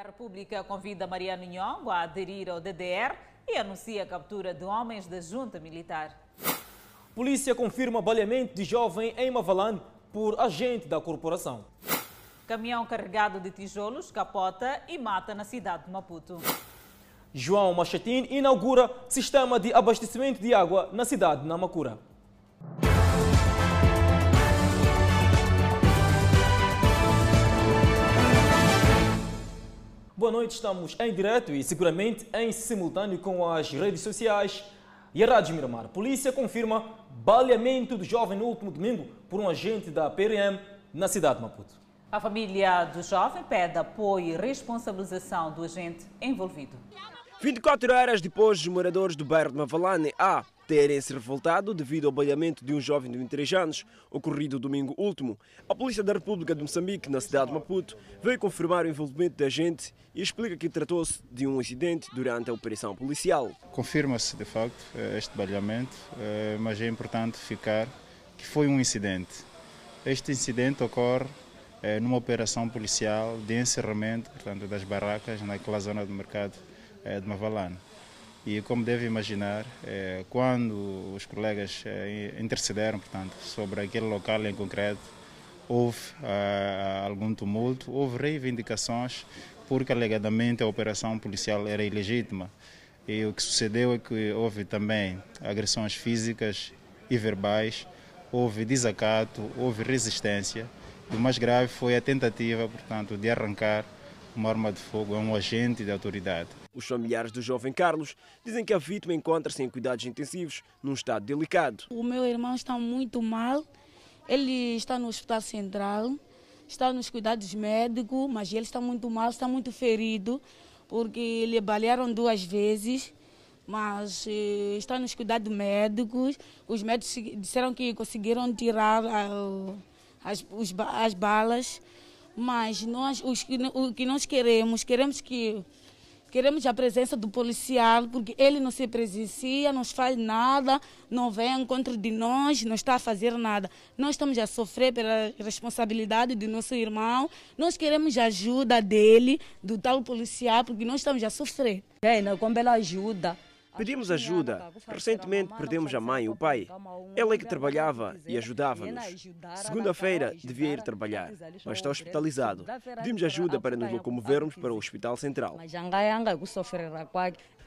da República convida Mariano Nhongo a aderir ao DDR e anuncia a captura de homens da junta militar. Polícia confirma baleamento de jovem em Mavalane por agente da corporação. Caminhão carregado de tijolos capota e mata na cidade de Maputo. João Machatin inaugura sistema de abastecimento de água na cidade de Namacura. Boa noite, estamos em direto e seguramente em simultâneo com as redes sociais e a Rádio Miramar. Polícia confirma baleamento do jovem no último domingo por um agente da PRM na cidade de Maputo. A família do jovem pede apoio e responsabilização do agente envolvido. 24 horas depois, os moradores do bairro de Mavalane A terem se revoltado devido ao baleamento de um jovem de 23 anos, ocorrido domingo último. A Polícia da República de Moçambique, na cidade de Maputo, veio confirmar o envolvimento da agente e explica que tratou-se de um incidente durante a operação policial. Confirma-se, de facto, este baleamento, eh, mas é importante ficar que foi um incidente. Este incidente ocorre eh, numa operação policial de encerramento portanto, das barracas naquela zona do mercado eh, de Mavalane. E como deve imaginar, eh, quando os colegas eh, intercederam portanto, sobre aquele local em concreto, houve uh, algum tumulto, houve reivindicações, porque alegadamente a operação policial era ilegítima. E o que sucedeu é que houve também agressões físicas e verbais, houve desacato, houve resistência. E o mais grave foi a tentativa, portanto, de arrancar uma arma de fogo a um agente de autoridade. Os familiares do jovem Carlos dizem que a vítima encontra-se em cuidados intensivos, num estado delicado. O meu irmão está muito mal, ele está no hospital central, está nos cuidados médicos, mas ele está muito mal, está muito ferido, porque lhe balearam duas vezes, mas eh, está nos cuidados médicos. Os médicos disseram que conseguiram tirar as, as balas, mas nós, os, o que nós queremos, queremos que Queremos a presença do policial, porque ele não se presencia, não faz nada, não vem ao encontro de nós, não está a fazer nada. Nós estamos a sofrer pela responsabilidade do nosso irmão. Nós queremos a ajuda dele, do tal policial, porque nós estamos a sofrer. É, como ela ajuda, Pedimos ajuda. Recentemente perdemos a mãe e o pai. Ele é que trabalhava e ajudava-nos. Segunda-feira devia ir trabalhar, mas está hospitalizado. Pedimos ajuda para nos locomovermos para o Hospital Central.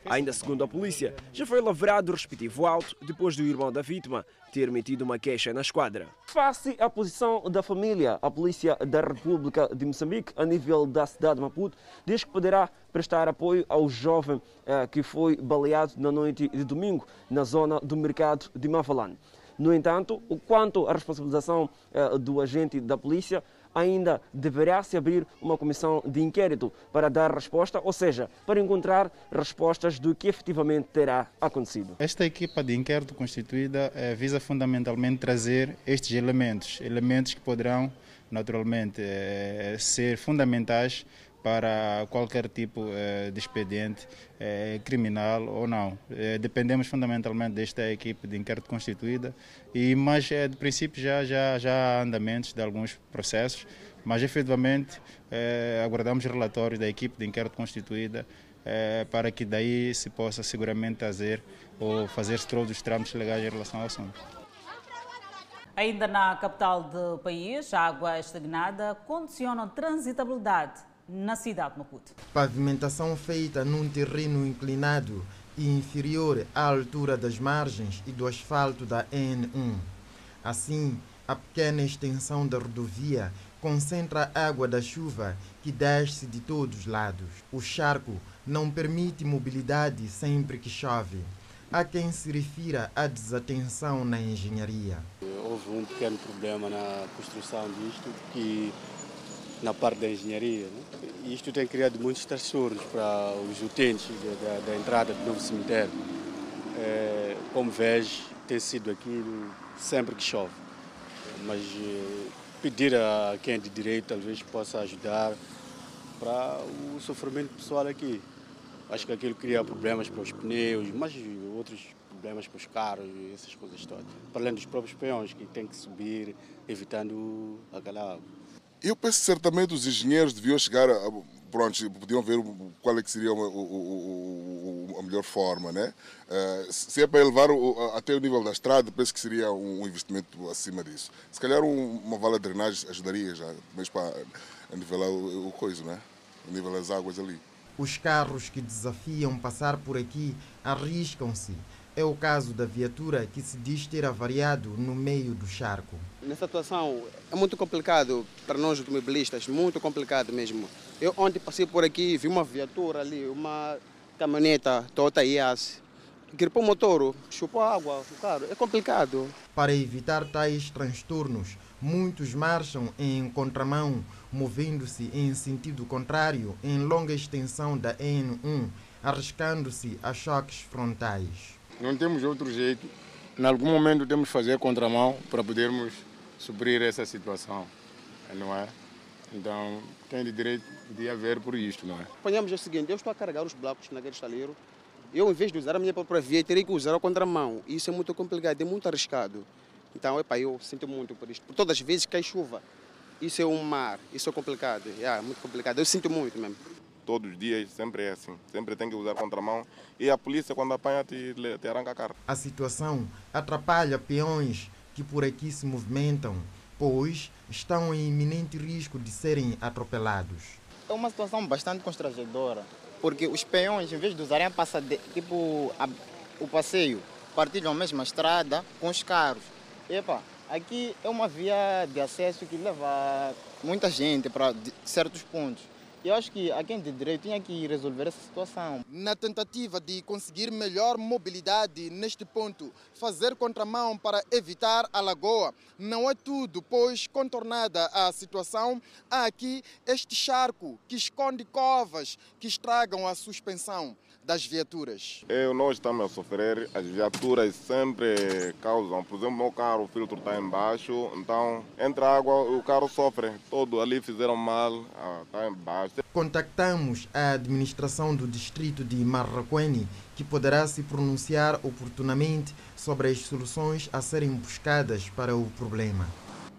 Ainda segundo a polícia, já foi lavrado o respectivo auto depois do irmão da vítima ter metido uma queixa na esquadra. Face à posição da família, a Polícia da República de Moçambique, a nível da cidade de Maputo, diz que poderá prestar apoio ao jovem eh, que foi baleado na noite de domingo na zona do mercado de Mavalane. No entanto, quanto à responsabilização eh, do agente da polícia, ainda deverá se abrir uma comissão de inquérito para dar resposta, ou seja, para encontrar respostas do que efetivamente terá acontecido. Esta equipa de inquérito constituída eh, visa fundamentalmente trazer estes elementos, elementos que poderão naturalmente eh, ser fundamentais para qualquer tipo eh, de expediente eh, criminal ou não. Eh, dependemos fundamentalmente desta equipe de inquérito constituída, e, mas de princípio já, já, já há andamentos de alguns processos, mas efetivamente aguardamos relatórios da equipe de inquérito constituída para que daí se possa seguramente fazer ou fazer todos os trâmites legais em relação ao assunto. Ainda na capital do país, a água estagnada condiciona a transitabilidade na cidade de Maputo. Pavimentação feita num terreno inclinado e inferior à altura das margens e do asfalto da N1. Assim, a pequena extensão da rodovia concentra a água da chuva que desce de todos os lados. O charco não permite mobilidade sempre que chove. Há quem se refira à desatenção na engenharia. Houve um pequeno problema na construção disto que na parte da engenharia. Né? Isto tem criado muitos transtornos para os utentes da, da entrada do novo cemitério. É, como vês, tem sido aquilo sempre que chove. Mas é, pedir a quem é de direito talvez possa ajudar para o sofrimento pessoal aqui. Acho que aquilo cria problemas para os pneus, mas outros problemas para os carros e essas coisas todas. Para além dos próprios peões que têm que subir, evitando aquela água. Eu penso que certamente os engenheiros deviam chegar a, pronto, podiam ver qual é que seria o, o, o, a melhor forma, né? Uh, se é para elevar até o nível da estrada, penso que seria um investimento acima disso. Se calhar um, uma vala de drenagem ajudaria já, mas para nivelar o, o coisa, né? O nível das águas ali. Os carros que desafiam passar por aqui arriscam-se é o caso da viatura que se diz ter avariado no meio do charco. Nessa situação é muito complicado para nós automobilistas, muito complicado mesmo. Eu ontem passei por aqui, vi uma viatura ali, uma caminhoneta Toyota Yaris, gripou o motor, chupou água, o carro. É complicado. Para evitar tais transtornos, muitos marcham em contramão, movendo-se em sentido contrário em longa extensão da N1, arriscando-se a choques frontais. Não temos outro jeito. Em algum momento temos que fazer contramão para podermos suprir essa situação, não é? Então, tem de direito de haver por isto, não é? Apanhamos o seguinte, eu estou a carregar os blocos naquele estaleiro, eu, em vez de usar a minha própria via, teria que usar a contramão. Isso é muito complicado, é muito arriscado. Então, epa, eu sinto muito por isto. Por todas as vezes que cai chuva, isso é um mar, isso é complicado, é muito complicado. Eu sinto muito mesmo todos os dias, sempre é assim. Sempre tem que usar contramão e a polícia, quando apanha, te, te arranca a cara. A situação atrapalha peões que por aqui se movimentam, pois estão em iminente risco de serem atropelados. É uma situação bastante constrangedora, porque os peões, em vez de usarem a passade... tipo, a... o passeio, partilham a mesma estrada com os carros. Epa, aqui é uma via de acesso que leva muita gente para certos pontos. Eu acho que a quem de direito tinha que resolver essa situação. Na tentativa de conseguir melhor mobilidade neste ponto, fazer contramão para evitar a lagoa não é tudo, pois contornada a situação, há aqui este charco que esconde covas que estragam a suspensão das viaturas. Eu, nós estamos a sofrer, as viaturas sempre causam, por exemplo, meu carro, o filtro está embaixo, então entra água, o carro sofre, todo ali fizeram mal, está ah, embaixo. Contactamos a administração do distrito de Marraquene, que poderá se pronunciar oportunamente sobre as soluções a serem buscadas para o problema.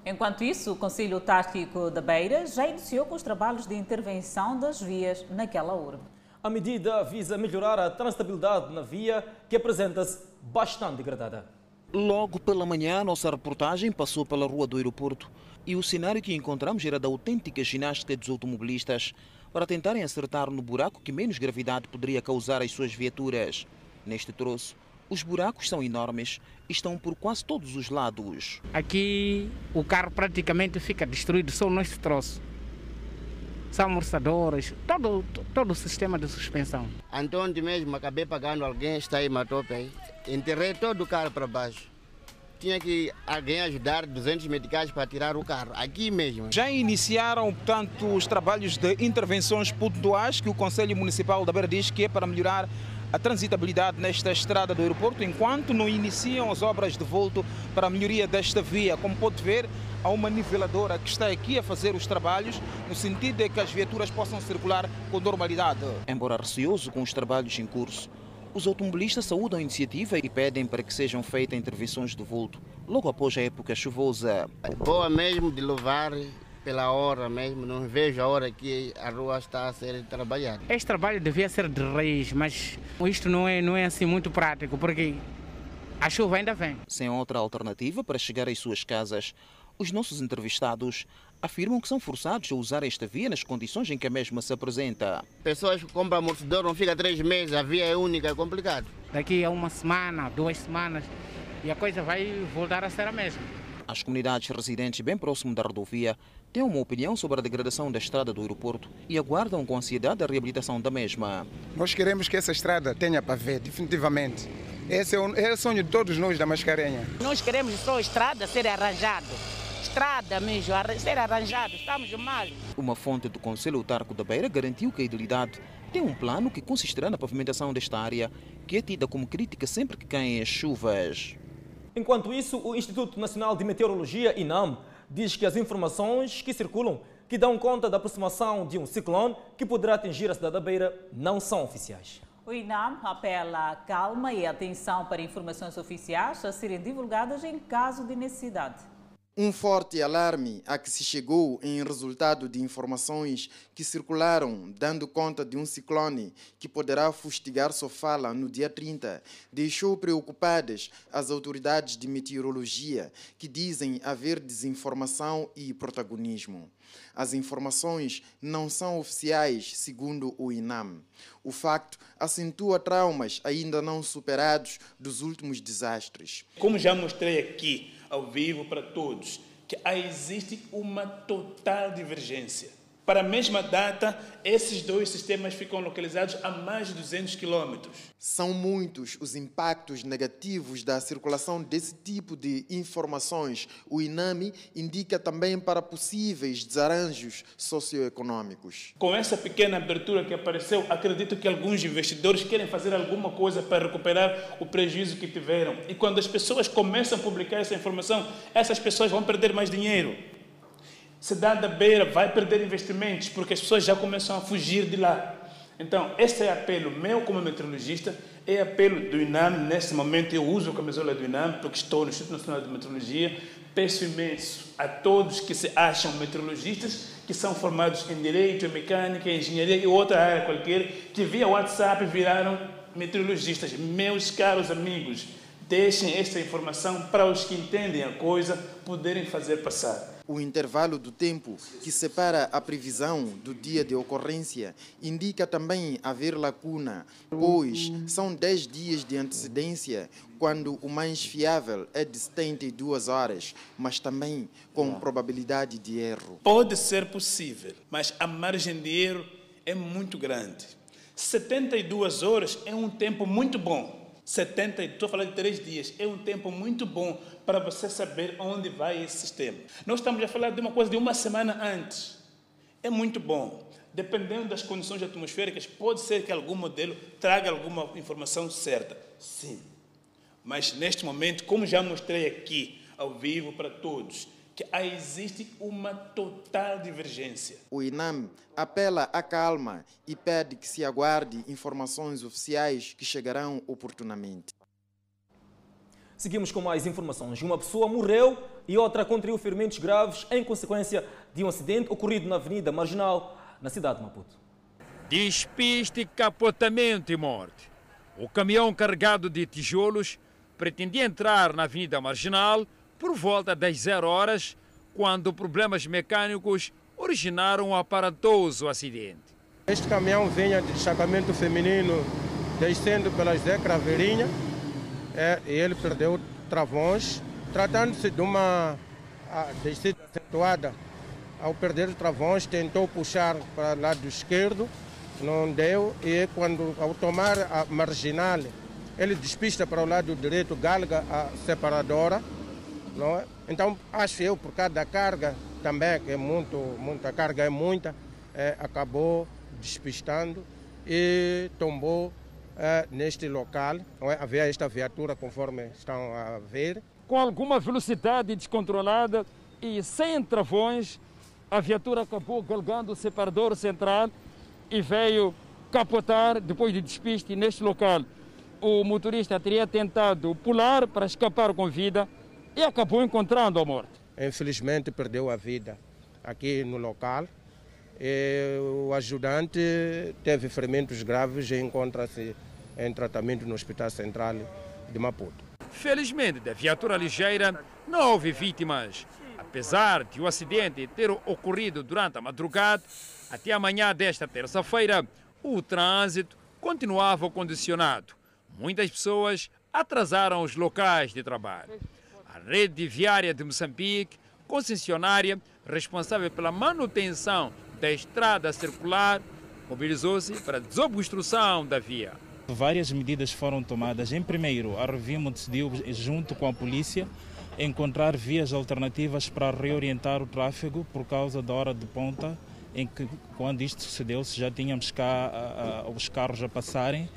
Enquanto isso, o Conselho Tático da Beira já iniciou com os trabalhos de intervenção das vias naquela urbe. A medida visa melhorar a transitabilidade na via, que apresenta-se bastante degradada. Logo pela manhã, a nossa reportagem passou pela rua do aeroporto e o cenário que encontramos era da autêntica ginástica dos automobilistas para tentarem acertar no buraco que menos gravidade poderia causar às suas viaturas. Neste troço, os buracos são enormes e estão por quase todos os lados. Aqui o carro praticamente fica destruído só nesse troço são amortecedores, todo, todo o sistema de suspensão. Antônio mesmo, acabei pagando alguém, está aí, matou aí. Enterrei todo o carro para baixo. Tinha que alguém ajudar 200 medicais para tirar o carro, aqui mesmo. Já iniciaram, portanto, os trabalhos de intervenções pontuais que o Conselho Municipal da Beira diz que é para melhorar a transitabilidade nesta estrada do aeroporto, enquanto não iniciam as obras de volto para a melhoria desta via. Como pode ver, há uma niveladora que está aqui a fazer os trabalhos no sentido de que as viaturas possam circular com normalidade. Embora receoso com os trabalhos em curso, os automobilistas saúdam a iniciativa e pedem para que sejam feitas intervenções de volto logo após a época chuvosa. Boa mesmo de louvar pela hora mesmo, não vejo a hora que a rua está a ser trabalhada. Este trabalho devia ser de raiz, mas isto não é, não é assim muito prático, porque a chuva ainda vem. Sem outra alternativa para chegar às suas casas, os nossos entrevistados afirmam que são forçados a usar esta via nas condições em que a mesma se apresenta. Pessoas que compram amortecedor, não fica três meses, a via é única, é complicado. Daqui a uma semana, duas semanas, e a coisa vai voltar a ser a mesma. As comunidades residentes bem próximo da rodovia têm uma opinião sobre a degradação da estrada do aeroporto e aguardam com ansiedade a reabilitação da mesma. Nós queremos que essa estrada tenha ver, definitivamente. Esse é o, é o sonho de todos nós da Mascarenha. Nós queremos só a estrada ser arranjada. Estrada mesmo, ser arranjada. Estamos mal. Uma fonte do Conselho Autarco da Beira garantiu que a idilidade tem um plano que consistirá na pavimentação desta área, que é tida como crítica sempre que caem as chuvas. Enquanto isso, o Instituto Nacional de Meteorologia, INAM, diz que as informações que circulam que dão conta da aproximação de um ciclone que poderá atingir a cidade da Beira não são oficiais. O INAM apela a calma e atenção para informações oficiais a serem divulgadas em caso de necessidade. Um forte alarme a que se chegou em resultado de informações que circularam dando conta de um ciclone que poderá fustigar Sofala no dia 30 deixou preocupadas as autoridades de meteorologia que dizem haver desinformação e protagonismo. As informações não são oficiais, segundo o INAM. O facto acentua traumas ainda não superados dos últimos desastres. Como já mostrei aqui, ao vivo para todos que existe uma total divergência. Para a mesma data, esses dois sistemas ficam localizados a mais de 200 quilômetros. São muitos os impactos negativos da circulação desse tipo de informações. O INAMI indica também para possíveis desarranjos socioeconômicos. Com essa pequena abertura que apareceu, acredito que alguns investidores querem fazer alguma coisa para recuperar o prejuízo que tiveram. E quando as pessoas começam a publicar essa informação, essas pessoas vão perder mais dinheiro cidade da Beira vai perder investimentos porque as pessoas já começam a fugir de lá. Então, este é apelo meu como meteorologista, é apelo do INAM. Neste momento, eu uso a camisola do INAM porque estou no Instituto Nacional de Meteorologia. Peço imenso a todos que se acham meteorologistas, que são formados em Direito, em Mecânica, em Engenharia e outra área qualquer, que via WhatsApp viraram meteorologistas. Meus caros amigos, deixem esta informação para os que entendem a coisa poderem fazer passar. O intervalo do tempo que separa a previsão do dia de ocorrência indica também haver lacuna, pois são 10 dias de antecedência, quando o mais fiável é de 72 horas, mas também com probabilidade de erro. Pode ser possível, mas a margem de erro é muito grande. 72 horas é um tempo muito bom 70, estou falando de três dias, é um tempo muito bom para você saber onde vai esse sistema. Nós estamos a falar de uma coisa de uma semana antes. É muito bom. Dependendo das condições atmosféricas, pode ser que algum modelo traga alguma informação certa. Sim. Mas neste momento, como já mostrei aqui, ao vivo para todos, que existe uma total divergência. O INAM apela à calma e pede que se aguarde informações oficiais que chegarão oportunamente. Seguimos com mais informações. Uma pessoa morreu e outra contraiu ferimentos graves em consequência de um acidente ocorrido na Avenida Marginal, na cidade de Maputo. Despiste, capotamento e morte. O caminhão carregado de tijolos pretendia entrar na Avenida Marginal por volta das zero horas, quando problemas mecânicos originaram um aparatoso acidente. Este caminhão vinha de destacamento feminino descendo pela Zé Craveirinha é, e ele perdeu travões, tratando-se de uma descida acentuada. Ao perder os travões, tentou puxar para o lado esquerdo, não deu, e quando, ao tomar a marginal, ele despista para o lado direito, galga a separadora, não é? Então, acho eu, por causa da carga também, que é muito, muita carga é muita, é, acabou despistando e tombou é, neste local. Não é? Havia esta viatura, conforme estão a ver. Com alguma velocidade descontrolada e sem travões, a viatura acabou galgando o separador central e veio capotar depois de despiste neste local. O motorista teria tentado pular para escapar com vida, e acabou encontrando a morte. Infelizmente perdeu a vida aqui no local. E o ajudante teve ferimentos graves e encontra-se em tratamento no Hospital Central de Maputo. Felizmente, da viatura ligeira não houve vítimas. Apesar de o acidente ter ocorrido durante a madrugada, até amanhã desta terça-feira, o trânsito continuava condicionado. Muitas pessoas atrasaram os locais de trabalho. Rede Viária de Moçambique, concessionária responsável pela manutenção da estrada circular, mobilizou-se para a desobstrução da via. Várias medidas foram tomadas. Em primeiro, a Revimo decidiu, junto com a polícia, encontrar vias alternativas para reorientar o tráfego por causa da hora de ponta, em que, quando isto sucedeu, já tínhamos cá a, a, os carros a passarem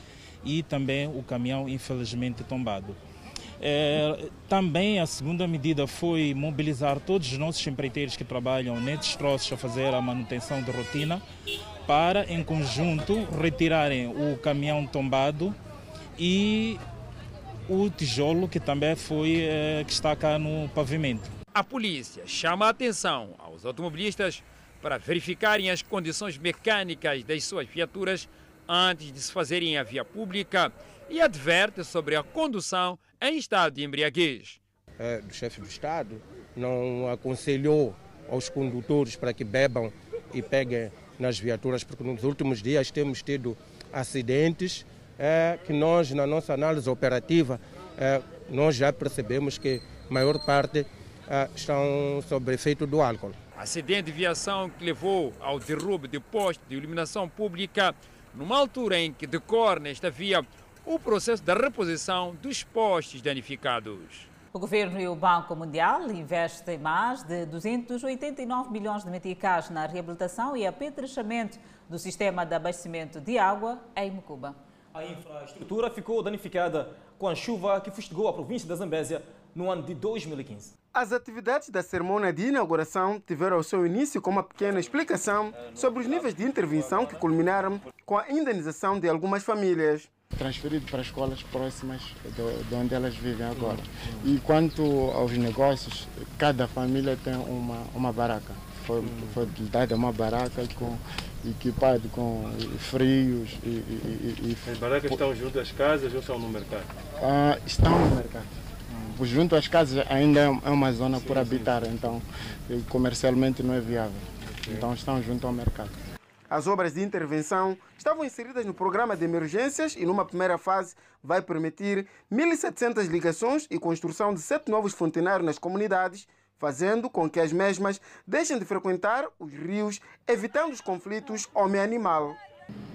e também o caminhão, infelizmente, tombado. É, também a segunda medida foi mobilizar todos os nossos empreiteiros que trabalham nesses troços a fazer a manutenção de rotina para, em conjunto, retirarem o caminhão tombado e o tijolo que também foi é, que está cá no pavimento. A polícia chama a atenção aos automobilistas para verificarem as condições mecânicas das suas viaturas antes de se fazerem a via pública e adverte sobre a condução em estado de embriaguez. É, do chefe do Estado não aconselhou aos condutores para que bebam e peguem nas viaturas, porque nos últimos dias temos tido acidentes é, que nós, na nossa análise operativa, é, nós já percebemos que a maior parte é, estão sob efeito do álcool. Acidente de viação que levou ao derrubo de postos de iluminação pública numa altura em que decorre nesta via o processo da reposição dos postes danificados. O governo e o Banco Mundial investem mais de 289 milhões de meticais na reabilitação e apetrechamento do sistema de abastecimento de água em Mucuba. A infraestrutura ficou danificada com a chuva que fustigou a província da Zambésia no ano de 2015. As atividades da cerimônia de inauguração tiveram o seu início com uma pequena explicação sobre os níveis de intervenção que culminaram com a indenização de algumas famílias transferido para escolas próximas de, de, onde elas vivem agora. E quanto aos negócios, cada família tem uma, uma barraca. Foi, foi dada uma barraca com, equipada com frios e, e, e, As barracas estão junto às casas ou estão no mercado? Ah, estão no mercado. Junto às casas ainda é uma zona por habitar, então comercialmente não é viável. Então estão junto ao mercado. As obras de intervenção estavam inseridas no programa de emergências e, numa primeira fase, vai permitir 1.700 ligações e construção de sete novos fontenários nas comunidades, fazendo com que as mesmas deixem de frequentar os rios, evitando os conflitos homem-animal.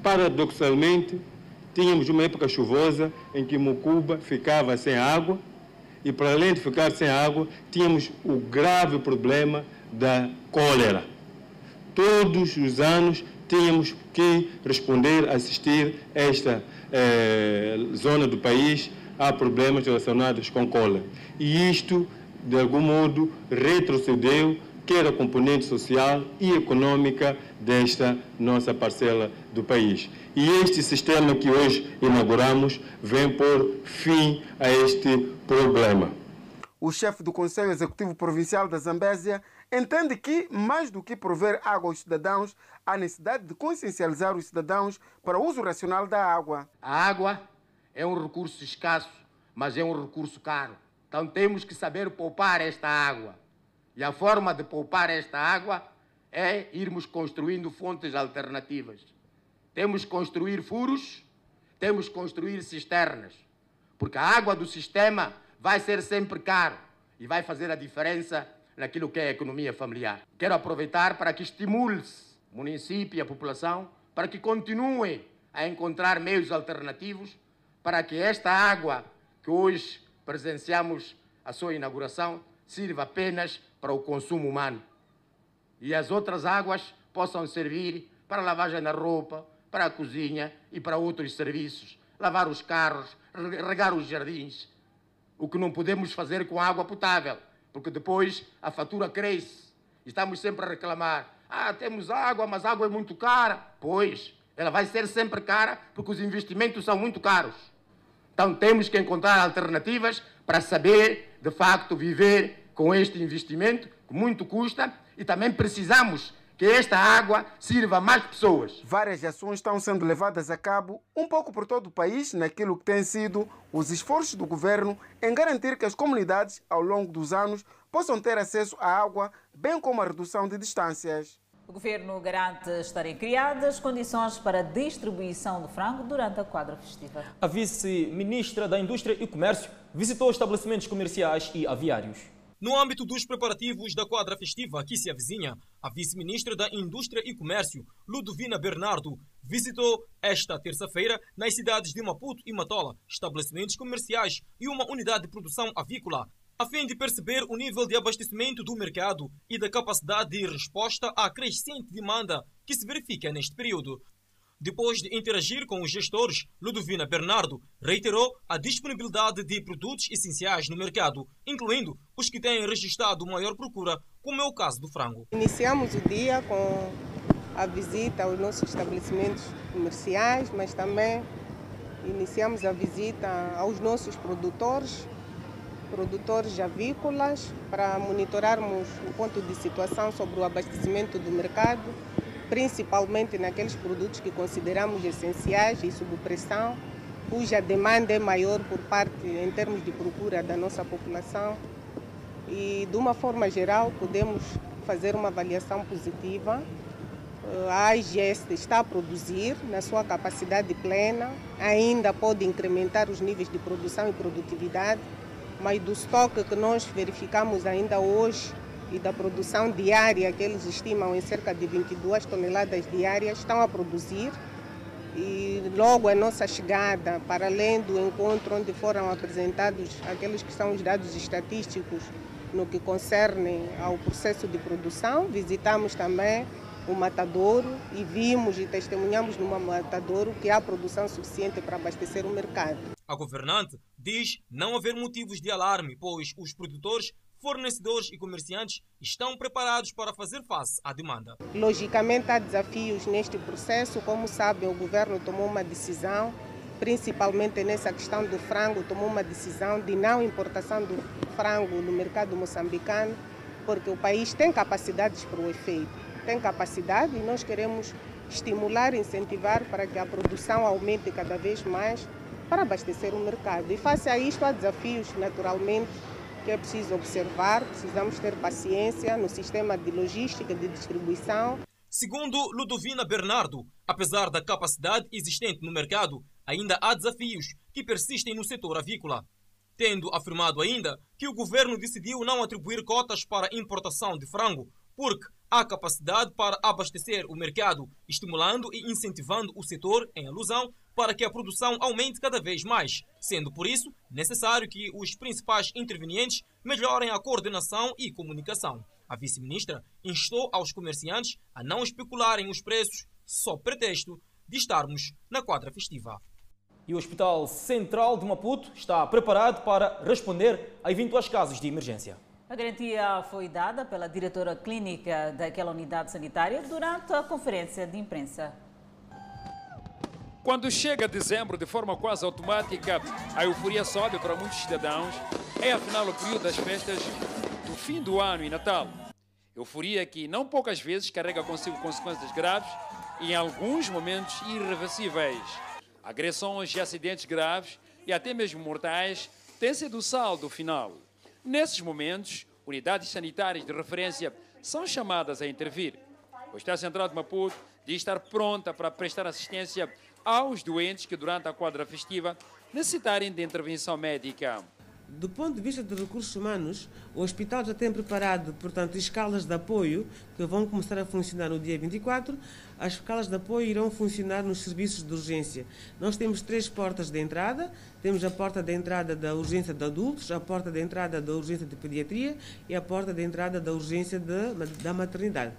Paradoxalmente, tínhamos uma época chuvosa em que Mucuba ficava sem água e, para além de ficar sem água, tínhamos o grave problema da cólera. Todos os anos tínhamos que responder, assistir esta eh, zona do país a problemas relacionados com cola. E isto, de algum modo, retrocedeu quer a componente social e econômica desta nossa parcela do país. E este sistema que hoje inauguramos vem pôr fim a este problema. O chefe do Conselho Executivo Provincial da Zambésia entende que, mais do que prover água aos cidadãos, há necessidade de consciencializar os cidadãos para o uso racional da água. A água é um recurso escasso, mas é um recurso caro. Então temos que saber poupar esta água. E a forma de poupar esta água é irmos construindo fontes alternativas. Temos que construir furos, temos que construir cisternas, porque a água do sistema vai ser sempre caro e vai fazer a diferença naquilo que é a economia familiar. Quero aproveitar para que estimule-se município e a população para que continue a encontrar meios alternativos para que esta água que hoje presenciamos a sua inauguração sirva apenas para o consumo humano e as outras águas possam servir para lavagem da roupa, para a cozinha e para outros serviços, lavar os carros, regar os jardins. O que não podemos fazer com água potável porque depois a fatura cresce. Estamos sempre a reclamar. Ah, temos água, mas água é muito cara. Pois, ela vai ser sempre cara porque os investimentos são muito caros. Então temos que encontrar alternativas para saber, de facto, viver com este investimento, que muito custa, e também precisamos que esta água sirva a mais pessoas. Várias ações estão sendo levadas a cabo, um pouco por todo o país, naquilo que tem sido os esforços do governo em garantir que as comunidades, ao longo dos anos, possam ter acesso à água, bem como a redução de distâncias. O governo garante estarem criadas condições para a distribuição de frango durante a quadra festiva. A vice-ministra da Indústria e Comércio visitou estabelecimentos comerciais e aviários. No âmbito dos preparativos da quadra festiva que se avizinha, a vice-ministra da Indústria e Comércio, Ludovina Bernardo, visitou esta terça-feira nas cidades de Maputo e Matola estabelecimentos comerciais e uma unidade de produção avícola, a fim de perceber o nível de abastecimento do mercado e da capacidade de resposta à crescente demanda que se verifica neste período. Depois de interagir com os gestores, Ludovina Bernardo reiterou a disponibilidade de produtos essenciais no mercado, incluindo os que têm registrado maior procura, como é o caso do frango. Iniciamos o dia com a visita aos nossos estabelecimentos comerciais, mas também iniciamos a visita aos nossos produtores produtores avícolas para monitorarmos o ponto de situação sobre o abastecimento do mercado, principalmente naqueles produtos que consideramos essenciais e sob pressão, cuja demanda é maior por parte, em termos de procura da nossa população. E, de uma forma geral, podemos fazer uma avaliação positiva. A AIGES está a produzir na sua capacidade plena, ainda pode incrementar os níveis de produção e produtividade, mas do estoque que nós verificamos ainda hoje e da produção diária, que eles estimam em cerca de 22 toneladas diárias, estão a produzir. E logo a nossa chegada, para além do encontro onde foram apresentados aqueles que são os dados estatísticos no que concerne ao processo de produção, visitamos também o matadouro e vimos e testemunhamos no matadouro que há produção suficiente para abastecer o mercado. A governante diz não haver motivos de alarme, pois os produtores, fornecedores e comerciantes estão preparados para fazer face à demanda. Logicamente há desafios neste processo, como sabem, o governo tomou uma decisão principalmente nessa questão do frango, tomou uma decisão de não importação do frango no mercado moçambicano, porque o país tem capacidades para o efeito. Tem capacidade e nós queremos estimular, incentivar para que a produção aumente cada vez mais para abastecer o mercado. E face a isto, há desafios, naturalmente, que é preciso observar, precisamos ter paciência no sistema de logística, de distribuição. Segundo Ludovina Bernardo, apesar da capacidade existente no mercado, ainda há desafios que persistem no setor avícola. Tendo afirmado ainda que o governo decidiu não atribuir cotas para importação de frango, porque há capacidade para abastecer o mercado, estimulando e incentivando o setor, em alusão, para que a produção aumente cada vez mais, sendo por isso necessário que os principais intervenientes melhorem a coordenação e comunicação. A vice-ministra instou aos comerciantes a não especularem os preços sob pretexto de estarmos na quadra festiva. E o Hospital Central de Maputo está preparado para responder a eventuais casos de emergência. A garantia foi dada pela diretora clínica daquela unidade sanitária durante a conferência de imprensa. Quando chega dezembro, de forma quase automática, a euforia sobe para muitos cidadãos. É afinal o período das festas do fim do ano e Natal. Euforia que não poucas vezes carrega consigo consequências graves e em alguns momentos irreversíveis. Agressões e acidentes graves e até mesmo mortais têm sido o saldo final. Nesses momentos, unidades sanitárias de referência são chamadas a intervir. O Estado Central de Maputo diz estar pronta para prestar assistência aos doentes que, durante a quadra festiva, necessitarem de intervenção médica. Do ponto de vista de recursos humanos, o hospital já tem preparado, portanto, escalas de apoio que vão começar a funcionar no dia 24. As escalas de apoio irão funcionar nos serviços de urgência. Nós temos três portas de entrada. Temos a porta de entrada da urgência de adultos, a porta de entrada da urgência de pediatria e a porta de entrada da urgência de, da maternidade.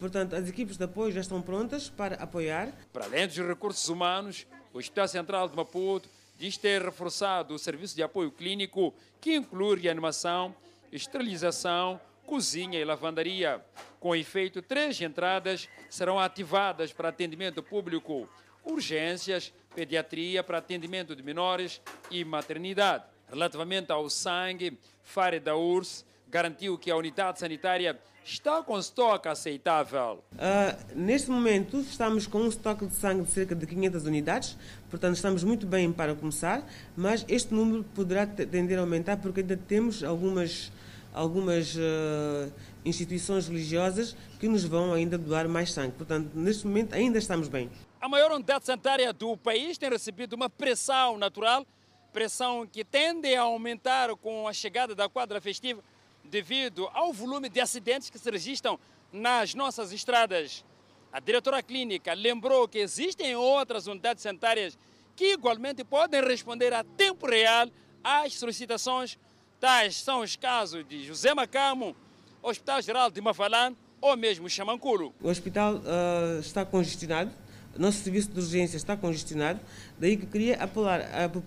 Portanto, as equipes de apoio já estão prontas para apoiar. Para além dos recursos humanos, o Hospital Central de Maputo diz ter reforçado o serviço de apoio clínico, que inclui reanimação, esterilização, cozinha e lavandaria. Com efeito, três entradas serão ativadas para atendimento público, urgências, pediatria para atendimento de menores e maternidade. Relativamente ao sangue, Fare da URSS garantiu que a unidade sanitária está com estoque aceitável? Uh, neste momento estamos com um estoque de sangue de cerca de 500 unidades, portanto estamos muito bem para começar, mas este número poderá tender a aumentar porque ainda temos algumas, algumas uh, instituições religiosas que nos vão ainda doar mais sangue. Portanto, neste momento ainda estamos bem. A maior unidade sanitária do país tem recebido uma pressão natural, pressão que tende a aumentar com a chegada da quadra festiva devido ao volume de acidentes que se registram nas nossas estradas. A diretora clínica lembrou que existem outras unidades sanitárias que igualmente podem responder a tempo real às solicitações. Tais são os casos de José Macamo, Hospital Geral de Mafalã ou mesmo Chamanculo. O hospital uh, está congestionado, nosso serviço de urgência está congestionado, daí que queria apelar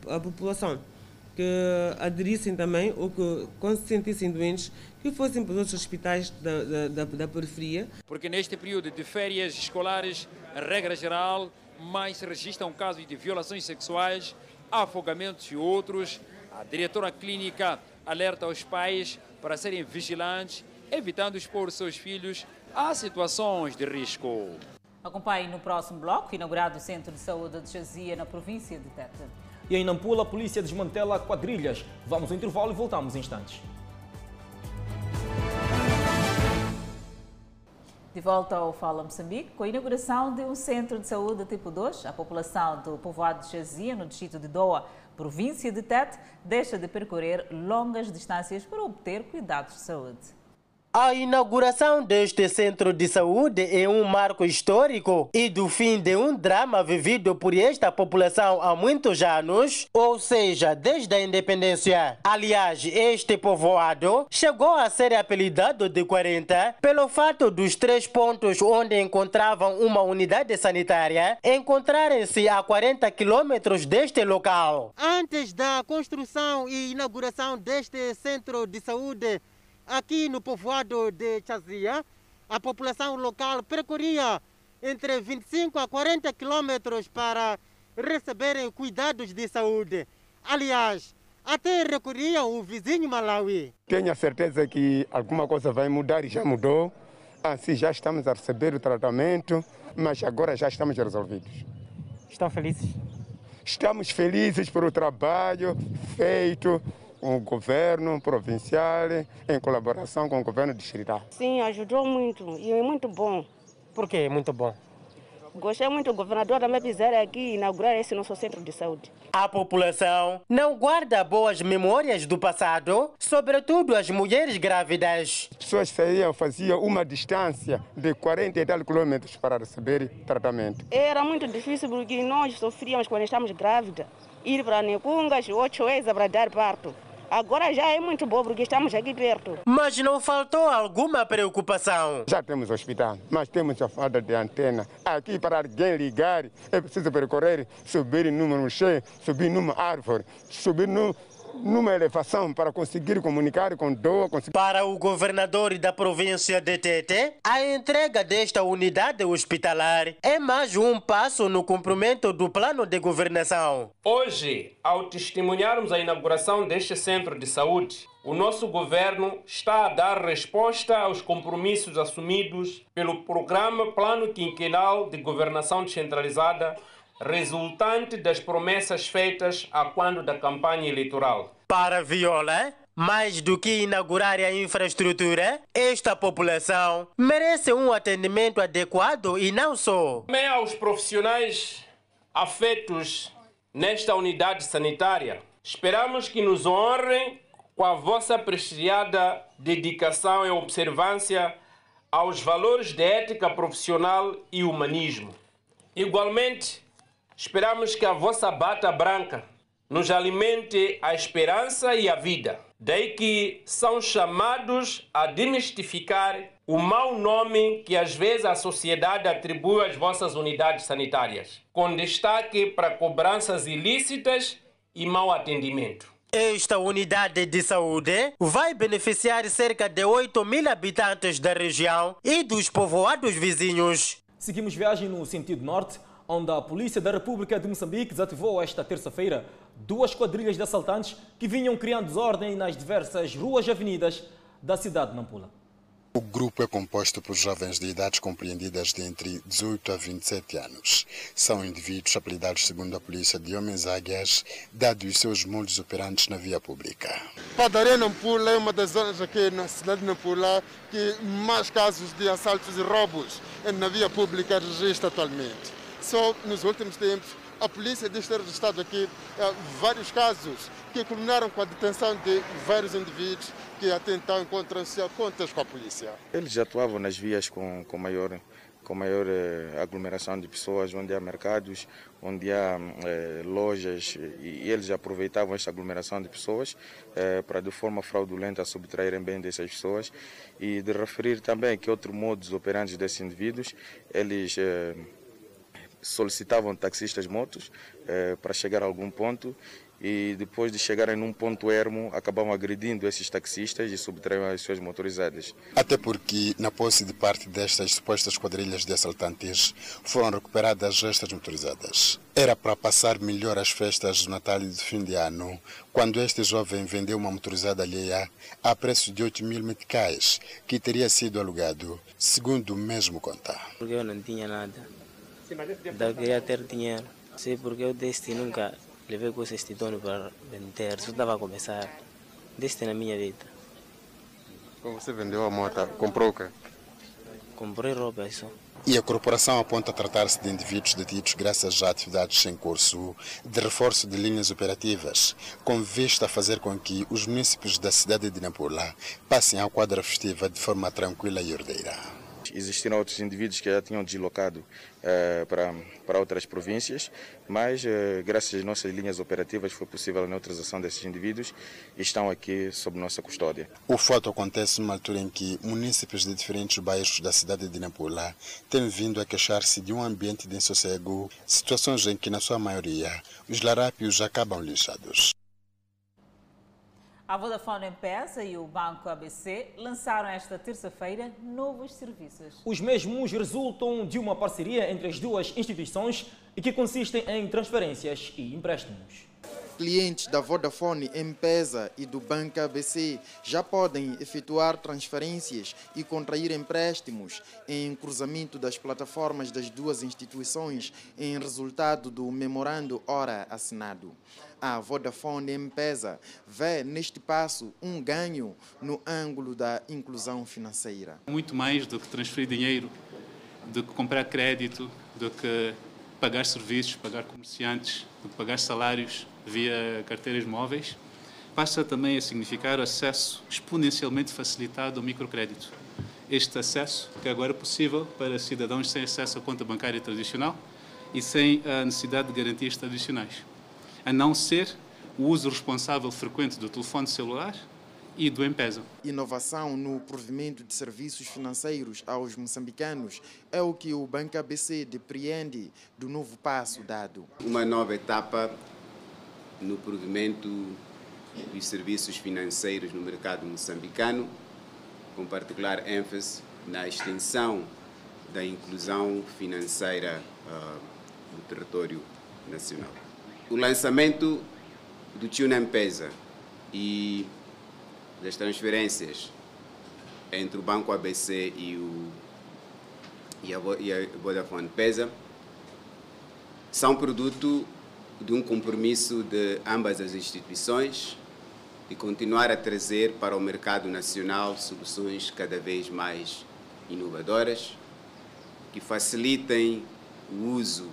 à população que aderissem também ou que, quando se sentissem doentes, que fossem para os outros hospitais da, da, da, periferia. Porque neste período de férias escolares, a regra geral, mais se registram casos de violações sexuais, afogamentos e outros. A diretora clínica alerta aos pais para serem vigilantes, evitando expor seus filhos a situações de risco. Acompanhe no próximo bloco, inaugurado o Centro de Saúde de Jazia, na província de Tete. E em Nampula, a polícia desmantela quadrilhas. Vamos ao intervalo e voltamos em instantes. De volta ao Fala Moçambique, com a inauguração de um centro de saúde tipo 2, a população do povoado de Jazia, no distrito de Doa, província de Tete, deixa de percorrer longas distâncias para obter cuidados de saúde. A inauguração deste centro de saúde é um marco histórico e do fim de um drama vivido por esta população há muitos anos, ou seja, desde a independência. Aliás, este povoado chegou a ser apelidado de 40 pelo fato dos três pontos onde encontravam uma unidade sanitária encontrarem-se a 40 quilômetros deste local. Antes da construção e inauguração deste centro de saúde, aqui no povoado de Chazia, a população local percorria entre 25 a 40 quilômetros para receberem cuidados de saúde. Aliás, até recorriam o vizinho Malawi. Tenho a certeza que alguma coisa vai mudar e já mudou. Assim, já estamos a receber o tratamento, mas agora já estamos resolvidos. Estão felizes? Estamos felizes pelo trabalho feito o governo provincial, em colaboração com o governo distrital. Sim, ajudou muito e é muito bom. Por que é muito bom? Gostei muito, o governador também fizeram aqui inaugurar esse nosso centro de saúde. A população não guarda boas memórias do passado, sobretudo as mulheres grávidas. As pessoas saíam, faziam uma distância de 40 e tal quilômetros para receber tratamento. Era muito difícil porque nós sofríamos quando estávamos grávidas. Ir para Necungas, oito vezes para dar parto. Agora já é muito bom porque estamos aqui perto. Mas não faltou alguma preocupação? Já temos hospital, mas temos a falta de antena. Aqui para alguém ligar é preciso percorrer, subir numa cheio, subir numa árvore, subir no, numa elevação para conseguir comunicar com Doa. Conseguir... Para o governador da província de Tete, a entrega desta unidade hospitalar é mais um passo no cumprimento do plano de governação. Hoje, ao testemunharmos a inauguração deste centro de saúde, o nosso governo está a dar resposta aos compromissos assumidos pelo programa Plano Quinquenal de Governação Descentralizada resultante das promessas feitas a quando da campanha eleitoral. Para Viola, mais do que inaugurar a infraestrutura, esta população merece um atendimento adequado e não só. Também aos profissionais afetos nesta unidade sanitária, esperamos que nos honrem com a vossa prestigiada dedicação e observância aos valores de ética profissional e humanismo. Igualmente, Esperamos que a vossa bata branca nos alimente a esperança e a vida. Daí que são chamados a demistificar o mau nome que às vezes a sociedade atribui às vossas unidades sanitárias, com destaque para cobranças ilícitas e mau atendimento. Esta unidade de saúde vai beneficiar cerca de 8 mil habitantes da região e dos povoados vizinhos. Seguimos viagem no sentido norte onde a Polícia da República de Moçambique desativou esta terça-feira duas quadrilhas de assaltantes que vinham criando desordem nas diversas ruas e avenidas da cidade de Nampula. O grupo é composto por jovens de idades compreendidas de entre 18 a 27 anos. São indivíduos apelidados, segundo a polícia, de homens águias, dados os seus moldes operantes na via pública. Padaria Nampula é uma das zonas aqui na cidade de Nampula que mais casos de assaltos e roubos na via pública registra atualmente. Só nos últimos tempos a polícia diz ter registrado aqui eh, vários casos que culminaram com a detenção de vários indivíduos que até então encontram-se a contas com a polícia. Eles atuavam nas vias com, com maior com maior eh, aglomeração de pessoas, onde há mercados, onde há eh, lojas, e eles aproveitavam esta aglomeração de pessoas eh, para de forma fraudulenta subtraírem bem dessas pessoas e de referir também que outro modus operandi desses indivíduos, eles solicitavam taxistas motos eh, para chegar a algum ponto e depois de chegarem num ponto ermo acabavam agredindo esses taxistas e subtraíam as suas motorizadas. Até porque, na posse de parte destas supostas quadrilhas de assaltantes, foram recuperadas estas motorizadas. Era para passar melhor as festas do Natal e do fim de ano, quando este jovem vendeu uma motorizada alheia a preço de 8 mil meticais, que teria sido alugado, segundo o mesmo conta. Porque eu não tinha nada. Eu queria ter dinheiro. Sei porque eu deste nunca levei com esse dono para vender, só estava a começar. Deste na minha vida. Como você vendeu a moto? Comprou o quê? Comprei roupa só. E a corporação aponta a tratar-se de indivíduos detidos graças a atividades em curso de reforço de linhas operativas, com vista a fazer com que os municípios da cidade de Nampula passem à quadra festiva de forma tranquila e ordeira. Existiram outros indivíduos que já tinham deslocado eh, para, para outras províncias, mas eh, graças às nossas linhas operativas foi possível a neutralização desses indivíduos e estão aqui sob nossa custódia. O fato acontece numa altura em que munícipes de diferentes bairros da cidade de Nampula têm vindo a queixar-se de um ambiente de insossego, situações em que, na sua maioria, os larápios acabam lixados. A Vodafone M-Pesa e o Banco ABC lançaram esta terça-feira novos serviços. Os mesmos resultam de uma parceria entre as duas instituições e que consistem em transferências e empréstimos. Clientes da Vodafone M-Pesa e do Banco ABC já podem efetuar transferências e contrair empréstimos em cruzamento das plataformas das duas instituições em resultado do memorando ora assinado. A Vodafone M-Pesa vê neste passo um ganho no ângulo da inclusão financeira. Muito mais do que transferir dinheiro, do que comprar crédito, do que pagar serviços, pagar comerciantes, pagar salários via carteiras móveis, passa também a significar acesso exponencialmente facilitado ao microcrédito. Este acesso que agora é possível para cidadãos sem acesso à conta bancária tradicional e sem a necessidade de garantias tradicionais, a não ser o uso responsável frequente do telefone celular e do M-Pesa. Inovação no provimento de serviços financeiros aos moçambicanos é o que o Banco ABC depreende do novo passo dado. Uma nova etapa no provimento dos serviços financeiros no mercado moçambicano, com particular ênfase na extensão da inclusão financeira uh, no território nacional. O lançamento do Tuna Pesa e das transferências entre o Banco ABC e, o, e, a, e a Vodafone Pesa são produto de um compromisso de ambas as instituições de continuar a trazer para o mercado nacional soluções cada vez mais inovadoras que facilitem o uso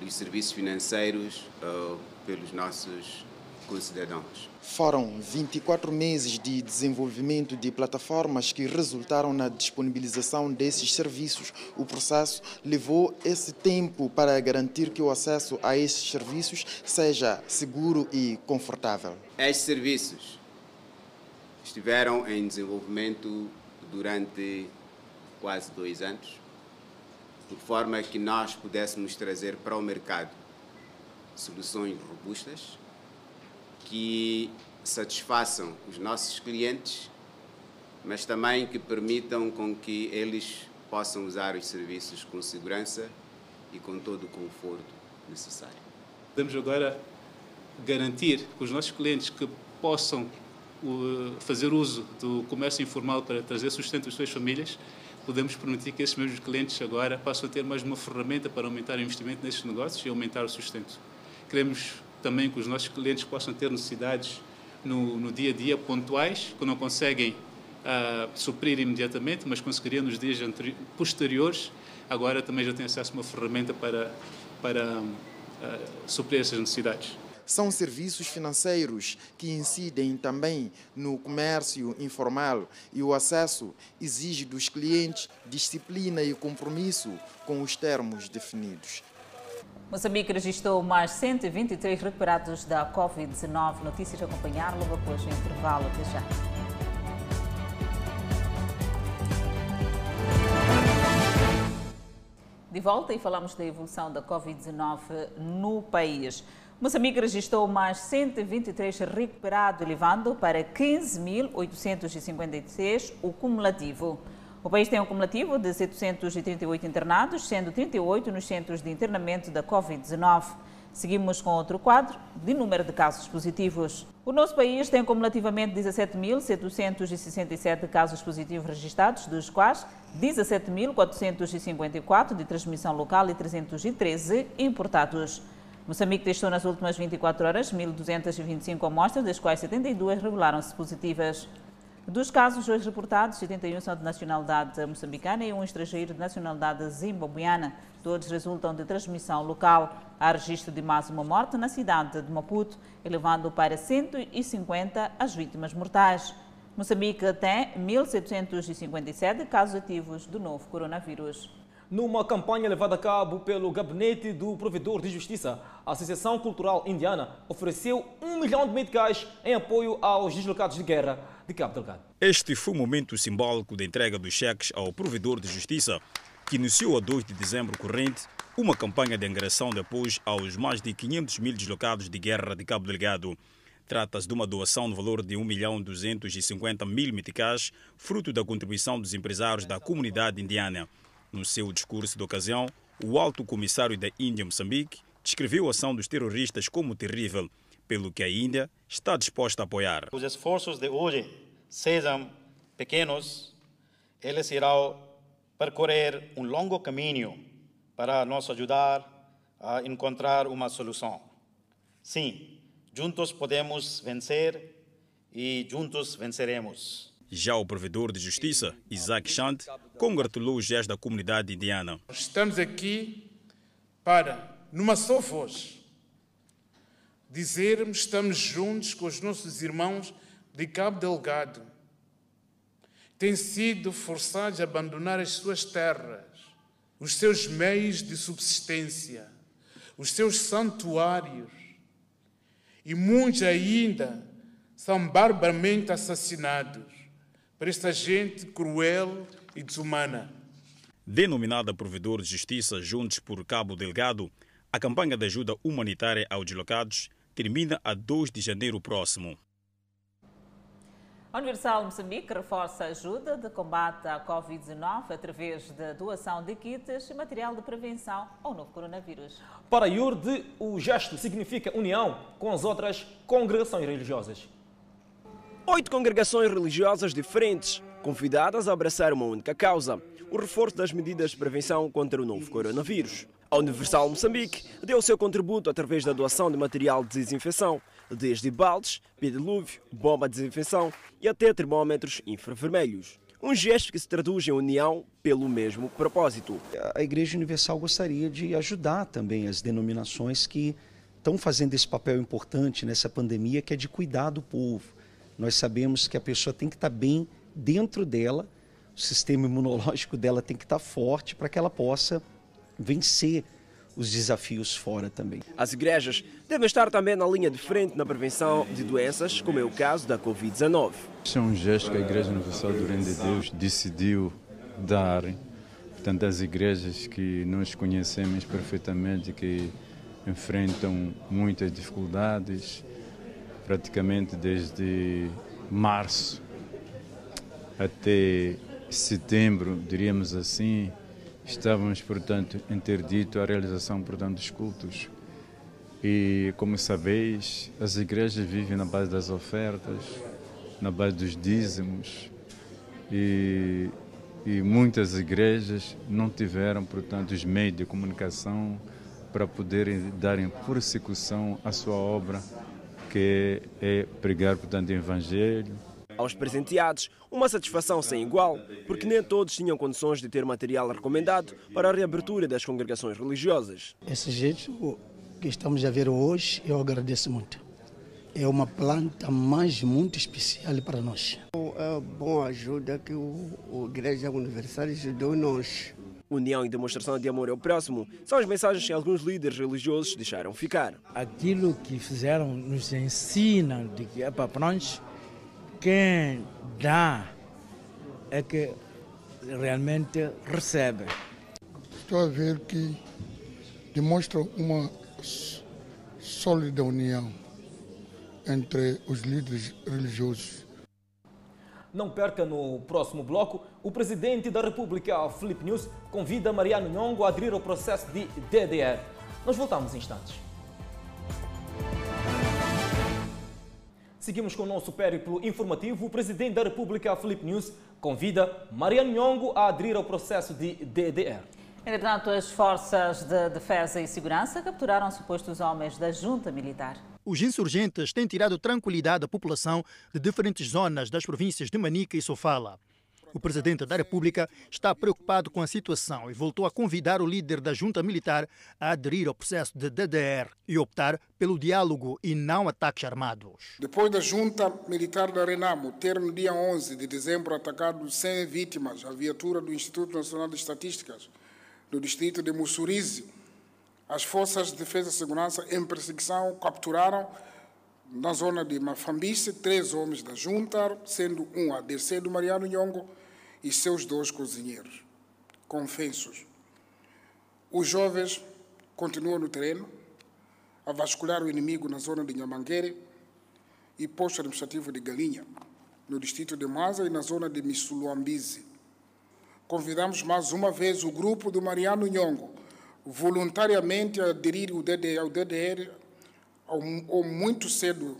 dos serviços financeiros uh, pelos nossos concidadãos. Foram 24 meses de desenvolvimento de plataformas que resultaram na disponibilização desses serviços. O processo levou esse tempo para garantir que o acesso a esses serviços seja seguro e confortável. Estes serviços estiveram em desenvolvimento durante quase dois anos, de forma que nós pudéssemos trazer para o mercado soluções robustas que satisfaçam os nossos clientes, mas também que permitam com que eles possam usar os serviços com segurança e com todo o conforto necessário. Podemos agora garantir que os nossos clientes que possam fazer uso do comércio informal para trazer sustento às suas famílias, podemos permitir que esses mesmos clientes agora possam ter mais uma ferramenta para aumentar o investimento nesses negócios e aumentar o sustento. Queremos também que os nossos clientes possam ter necessidades no, no dia a dia pontuais, que não conseguem uh, suprir imediatamente, mas conseguiriam nos dias posteriores. Agora também já têm acesso a uma ferramenta para, para uh, suprir essas necessidades. São serviços financeiros que incidem também no comércio informal e o acesso exige dos clientes disciplina e compromisso com os termos definidos. Moçambique registrou mais 123 recuperados da Covid-19. Notícias a acompanhar logo após o intervalo. Até já. De volta e falamos da evolução da Covid-19 no país. Moçambique registrou mais 123 recuperados, elevando para 15.853 o cumulativo. O país tem um cumulativo de 738 internados, sendo 38 nos centros de internamento da Covid-19. Seguimos com outro quadro de número de casos positivos. O nosso país tem cumulativamente 17.767 casos positivos registrados, dos quais 17.454 de transmissão local e 313 importados. Moçambique testou nas últimas 24 horas 1.225 amostras, das quais 72 revelaram-se positivas. Dos casos hoje reportados, 71 são de nacionalidade moçambicana e um estrangeiro de nacionalidade zimbabuiana. Todos resultam de transmissão local. Há registro de mais uma morte na cidade de Maputo, elevando para 150 as vítimas mortais. Moçambique tem 1.757 casos ativos do novo coronavírus. Numa campanha levada a cabo pelo Gabinete do Provedor de Justiça, a Associação Cultural Indiana ofereceu um milhão de meticais em apoio aos deslocados de guerra de Cabo Delgado. Este foi o momento simbólico da entrega dos cheques ao Provedor de Justiça, que iniciou a 2 de dezembro corrente uma campanha de angariação de apoio aos mais de 500 mil deslocados de guerra de Cabo Delgado. Trata-se de uma doação no valor de 1 milhão 250 mil meticais, fruto da contribuição dos empresários da comunidade indiana. No seu discurso de ocasião, o alto comissário da Índia Moçambique descreveu a ação dos terroristas como terrível, pelo que a Índia está disposta a apoiar. Os esforços de hoje sejam pequenos, eles irão percorrer um longo caminho para nos ajudar a encontrar uma solução. Sim, juntos podemos vencer e juntos venceremos. Já o provedor de justiça, Isaac Chant, congratulou os gestos da comunidade indiana. Estamos aqui para, numa só voz, dizermos estamos juntos com os nossos irmãos de Cabo Delgado. Têm sido forçados a abandonar as suas terras, os seus meios de subsistência, os seus santuários. E muitos ainda são barbaramente assassinados por esta gente cruel e desumana. Denominada Provedor de Justiça Juntos por Cabo Delgado, a campanha de ajuda humanitária aos deslocados termina a 2 de janeiro próximo. A Universal Moçambique reforça a ajuda de combate à Covid-19 através da doação de kits e material de prevenção ao novo coronavírus. Para Yurde, o gesto significa união com as outras congregações religiosas. Oito congregações religiosas diferentes, convidadas a abraçar uma única causa: o reforço das medidas de prevenção contra o novo coronavírus. A Universal Moçambique deu o seu contributo através da doação de material de desinfecção, desde baldes, pedilúvio, bomba de desinfecção e até termômetros infravermelhos. Um gesto que se traduz em união pelo mesmo propósito. A Igreja Universal gostaria de ajudar também as denominações que estão fazendo esse papel importante nessa pandemia, que é de cuidar do povo. Nós sabemos que a pessoa tem que estar bem dentro dela, o sistema imunológico dela tem que estar forte para que ela possa vencer os desafios fora também. As igrejas devem estar também na linha de frente na prevenção de doenças, como é o caso da Covid-19. Este é um gesto que a Igreja Universal do Reino de Deus decidiu dar. Portanto, as igrejas que nós conhecemos perfeitamente, que enfrentam muitas dificuldades, praticamente desde março até setembro, diríamos assim, estávamos, portanto, interdito a realização, portanto, dos cultos. E, como sabeis, as igrejas vivem na base das ofertas, na base dos dízimos, e, e muitas igrejas não tiveram, portanto, os meios de comunicação para poderem darem persecução à sua obra, que é pregar, portanto, o Evangelho, aos presenteados, uma satisfação sem igual, porque nem todos tinham condições de ter material recomendado para a reabertura das congregações religiosas. Esse jeito que estamos a ver hoje, eu agradeço muito. É uma planta mais muito especial para nós. É boa ajuda que o, o Igreja Universal ajudou nós. União e demonstração de amor ao próximo são as mensagens que alguns líderes religiosos deixaram ficar. Aquilo que fizeram nos ensina de que é para nós quem dá é que realmente recebe. estou a ver que demonstra uma sólida união entre os líderes religiosos. Não perca no próximo bloco, o presidente da República, Felipe News, convida Mariano Nhongo a aderir ao processo de DDR. Nós voltamos em instantes. Seguimos com o nosso périplo informativo. O presidente da República, Felipe News, convida Mariano Nhongo a aderir ao processo de DDR. Entretanto, as forças de defesa e segurança capturaram supostos homens da junta militar. Os insurgentes têm tirado tranquilidade à população de diferentes zonas das províncias de Manica e Sofala. O presidente da República está preocupado com a situação e voltou a convidar o líder da junta militar a aderir ao processo de DDR e optar pelo diálogo e não ataques armados. Depois da junta militar da Renamo ter no dia 11 de dezembro atacado 100 vítimas a viatura do Instituto Nacional de Estatísticas no distrito de Mussurize, as forças de defesa e segurança em perseguição capturaram na zona de Mafambice três homens da junta, sendo um a Dercedo Mariano Nhongo e seus dois cozinheiros, confessos. Os jovens continuam no terreno, a vasculhar o inimigo na zona de Nhamanguere e posto administrativo de Galinha, no distrito de Maza e na zona de Missuluambize. Convidamos mais uma vez o grupo do Mariano Nhongo, voluntariamente aderir ao DDR, ao DDR ou muito cedo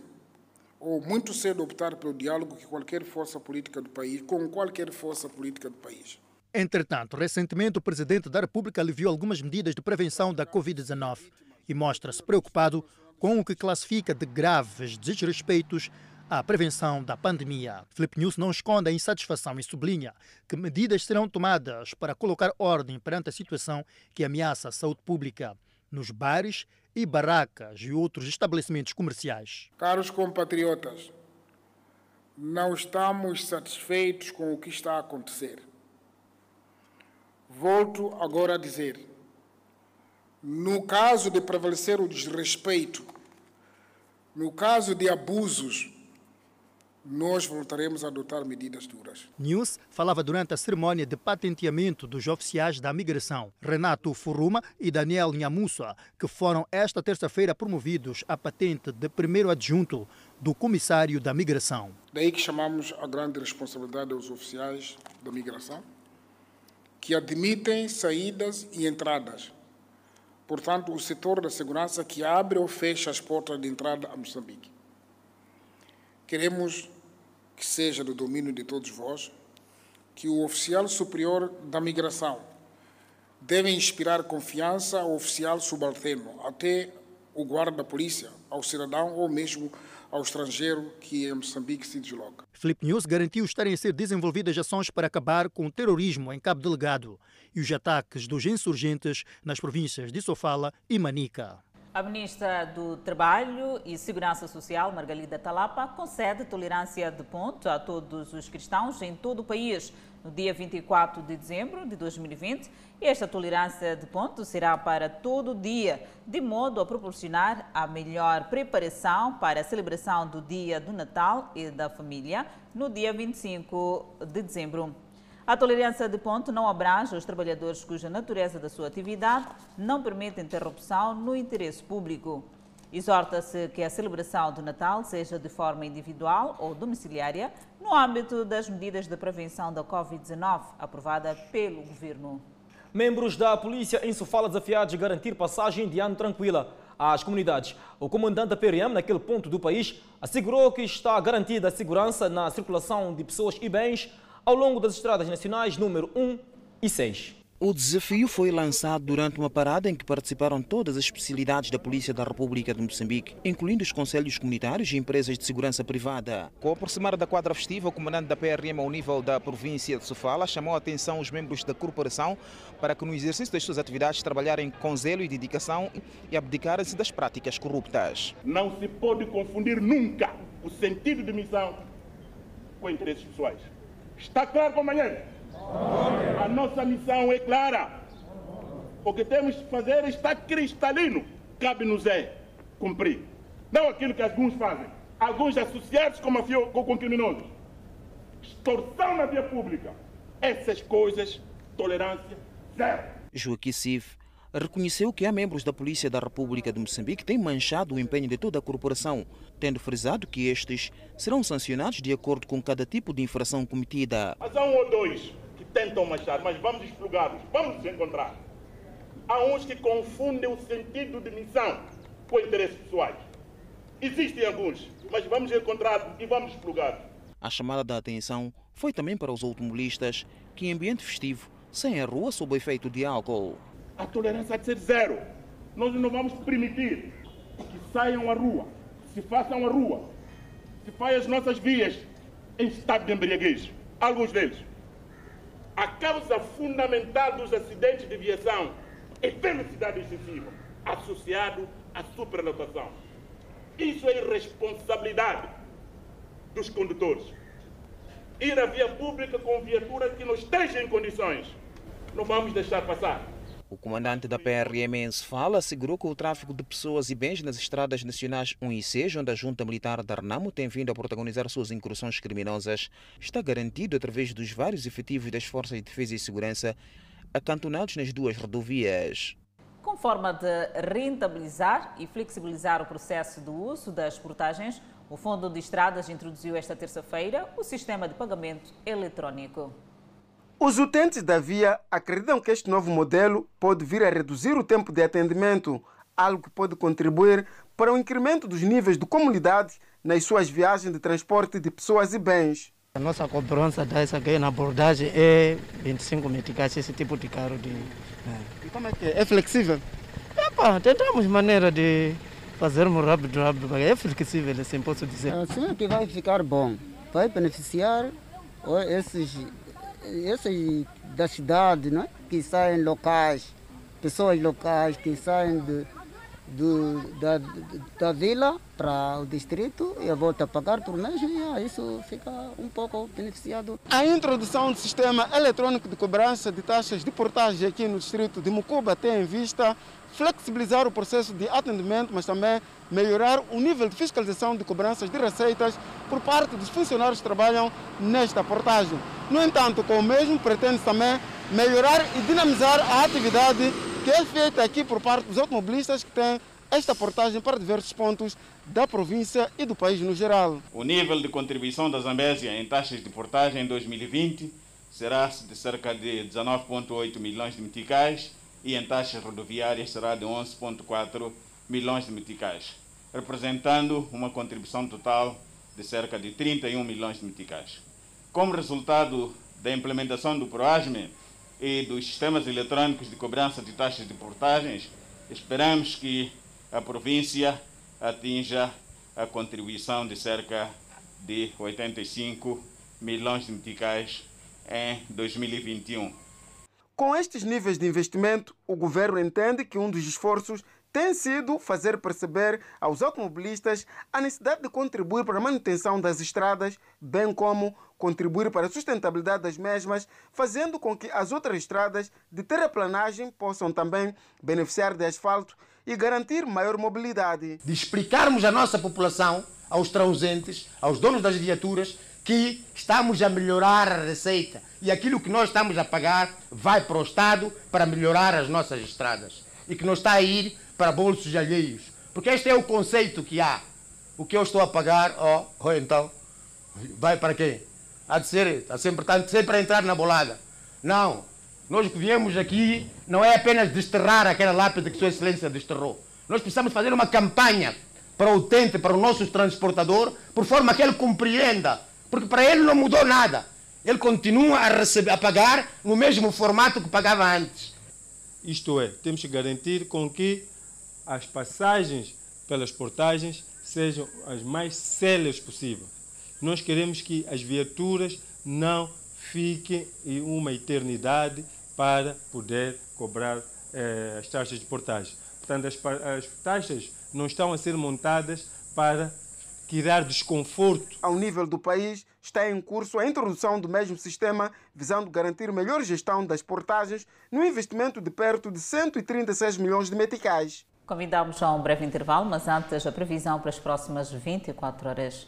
ou muito cedo optar pelo diálogo que qualquer força política do país, com qualquer força política do país. Entretanto, recentemente o presidente da República aliviou algumas medidas de prevenção da Covid-19 e mostra-se preocupado com o que classifica de graves desrespeitos à prevenção da pandemia. Felipe News não esconde a insatisfação e sublinha que medidas serão tomadas para colocar ordem perante a situação que ameaça a saúde pública nos bares e barracas e outros estabelecimentos comerciais. Caros compatriotas, não estamos satisfeitos com o que está a acontecer. Volto agora a dizer: no caso de prevalecer o desrespeito, no caso de abusos, nós voltaremos a adotar medidas duras. News falava durante a cerimônia de patenteamento dos oficiais da migração, Renato Furuma e Daniel Nhamussa, que foram esta terça-feira promovidos à patente de primeiro adjunto do comissário da migração. Daí que chamamos a grande responsabilidade aos oficiais da migração, que admitem saídas e entradas. Portanto, o setor da segurança que abre ou fecha as portas de entrada a Moçambique. Queremos que seja do domínio de todos vós que o oficial superior da migração deve inspirar confiança ao oficial subalterno, até o guarda da polícia, ao cidadão ou mesmo ao estrangeiro que em Moçambique se desloca. Felipe News garantiu estarem a ser desenvolvidas ações para acabar com o terrorismo em Cabo Delegado e os ataques dos insurgentes nas províncias de Sofala e Manica. A ministra do Trabalho e Segurança Social, Margalida Talapa, concede tolerância de ponto a todos os cristãos em todo o país no dia 24 de dezembro de 2020. E esta tolerância de ponto será para todo o dia, de modo a proporcionar a melhor preparação para a celebração do Dia do Natal e da Família no dia 25 de dezembro. A tolerância de ponto não abrange os trabalhadores cuja natureza da sua atividade não permite interrupção no interesse público. Exorta-se que a celebração do Natal seja de forma individual ou domiciliária, no âmbito das medidas de prevenção da Covid-19 aprovada pelo Governo. Membros da polícia em Sofala desafiados a garantir passagem de ano tranquila às comunidades. O comandante da PRM naquele ponto do país assegurou que está garantida a segurança na circulação de pessoas e bens ao longo das estradas nacionais número 1 e 6. O desafio foi lançado durante uma parada em que participaram todas as especialidades da Polícia da República de Moçambique, incluindo os conselhos comunitários e empresas de segurança privada. Com o aproximar da quadra festiva, o comandante da PRM ao nível da província de Sofala chamou a atenção os membros da corporação para que no exercício das suas atividades trabalharem com zelo e dedicação e abdicarem-se das práticas corruptas. Não se pode confundir nunca o sentido de missão com interesses pessoais. Está claro, companheiro? A nossa missão é clara. O que temos que fazer está cristalino. Cabe-nos é cumprir. Não aquilo que alguns fazem. Alguns associados com, mafio, com criminosos. Extorsão na via pública. Essas coisas, tolerância zero. Joaquim Siv reconheceu que há membros da Polícia da República de Moçambique que têm manchado o empenho de toda a corporação, tendo frisado que estes serão sancionados de acordo com cada tipo de infração cometida. Mas há um ou dois que tentam manchar, mas vamos explugá-los, vamos nos encontrar. Há uns que confundem o sentido de missão com interesses pessoais. Existem alguns, mas vamos encontrar e vamos explorar. A chamada da atenção foi também para os automobilistas que, em ambiente festivo, saem à rua sob efeito de álcool. A tolerância há de ser zero. Nós não vamos permitir que saiam à rua, se façam à rua, se façam as nossas vias em estado de embriaguez. Alguns deles. A causa fundamental dos acidentes de viação é velocidade excessiva, associado à superlotação. Isso é irresponsabilidade dos condutores. Ir à via pública com viatura que não esteja em condições, não vamos deixar passar. O comandante da PRM em Sefala assegurou que o tráfico de pessoas e bens nas estradas nacionais 1 e 6, onde a junta militar da Renamo tem vindo a protagonizar suas incursões criminosas, está garantido através dos vários efetivos das Forças de Defesa e Segurança acantonados nas duas rodovias. Com forma de rentabilizar e flexibilizar o processo do uso das portagens, o Fundo de Estradas introduziu esta terça-feira o sistema de pagamento eletrónico. Os utentes da via acreditam que este novo modelo pode vir a reduzir o tempo de atendimento, algo que pode contribuir para o incremento dos níveis de comunidade nas suas viagens de transporte de pessoas e bens. A nossa cobrança dessa aqui na abordagem é 25 meticais, esse tipo de carro. De, E como é que é? É flexível? Epa, tentamos maneira de fazermos rápido, rápido, mas é flexível, assim posso dizer. Assim é que vai ficar bom. Vai beneficiar esses, esses da cidade, né? que saem locais, pessoas locais que saem de, do, da, da vila para o distrito e volta a pagar por mês e isso fica um pouco beneficiado. A introdução do sistema eletrônico de cobrança de taxas de portagem aqui no distrito de Mucuba tem em vista flexibilizar o processo de atendimento, mas também melhorar o nível de fiscalização de cobranças de receitas por parte dos funcionários que trabalham nesta portagem. No entanto, com o mesmo, pretende também melhorar e dinamizar a atividade que é feita aqui por parte dos automobilistas que têm esta portagem para diversos pontos da província e do país no geral. O nível de contribuição da Zambésia em taxas de portagem em 2020 será de cerca de 19,8 milhões de meticais e em taxas rodoviárias será de 11,4 milhões de meticais, representando uma contribuição total de cerca de 31 milhões de meticais. Como resultado da implementação do PROASME e dos sistemas eletrônicos de cobrança de taxas de portagens, esperamos que a província atinja a contribuição de cerca de 85 milhões de meticais em 2021. Com estes níveis de investimento, o governo entende que um dos esforços tem sido fazer perceber aos automobilistas a necessidade de contribuir para a manutenção das estradas, bem como contribuir para a sustentabilidade das mesmas, fazendo com que as outras estradas de terraplanagem possam também beneficiar de asfalto e garantir maior mobilidade. De explicarmos à nossa população, aos transeuntes, aos donos das viaturas, que estamos a melhorar a receita e aquilo que nós estamos a pagar vai para o Estado para melhorar as nossas estradas e que não está a ir para bolsos alheios. Porque este é o conceito que há. O que eu estou a pagar, ó, oh, oh, então, vai para quem? Há de ser, está sempre, está sempre a entrar na bolada. Não, nós que viemos aqui não é apenas desterrar aquela lápide que Sua Excelência desterrou. Nós precisamos fazer uma campanha para o utente, para o nosso transportador, por forma que ele compreenda porque para ele não mudou nada. Ele continua a, receber, a pagar no mesmo formato que pagava antes. Isto é, temos que garantir com que as passagens pelas portagens sejam as mais céleres possível. Nós queremos que as viaturas não fiquem uma eternidade para poder cobrar eh, as taxas de portagem. Portanto, as, as taxas não estão a ser montadas para criar desconforto. Ao nível do país, está em curso a introdução do mesmo sistema, visando garantir melhor gestão das portagens, no investimento de perto de 136 milhões de meticais. Convidamos a um breve intervalo, mas antes a previsão para as próximas 24 horas.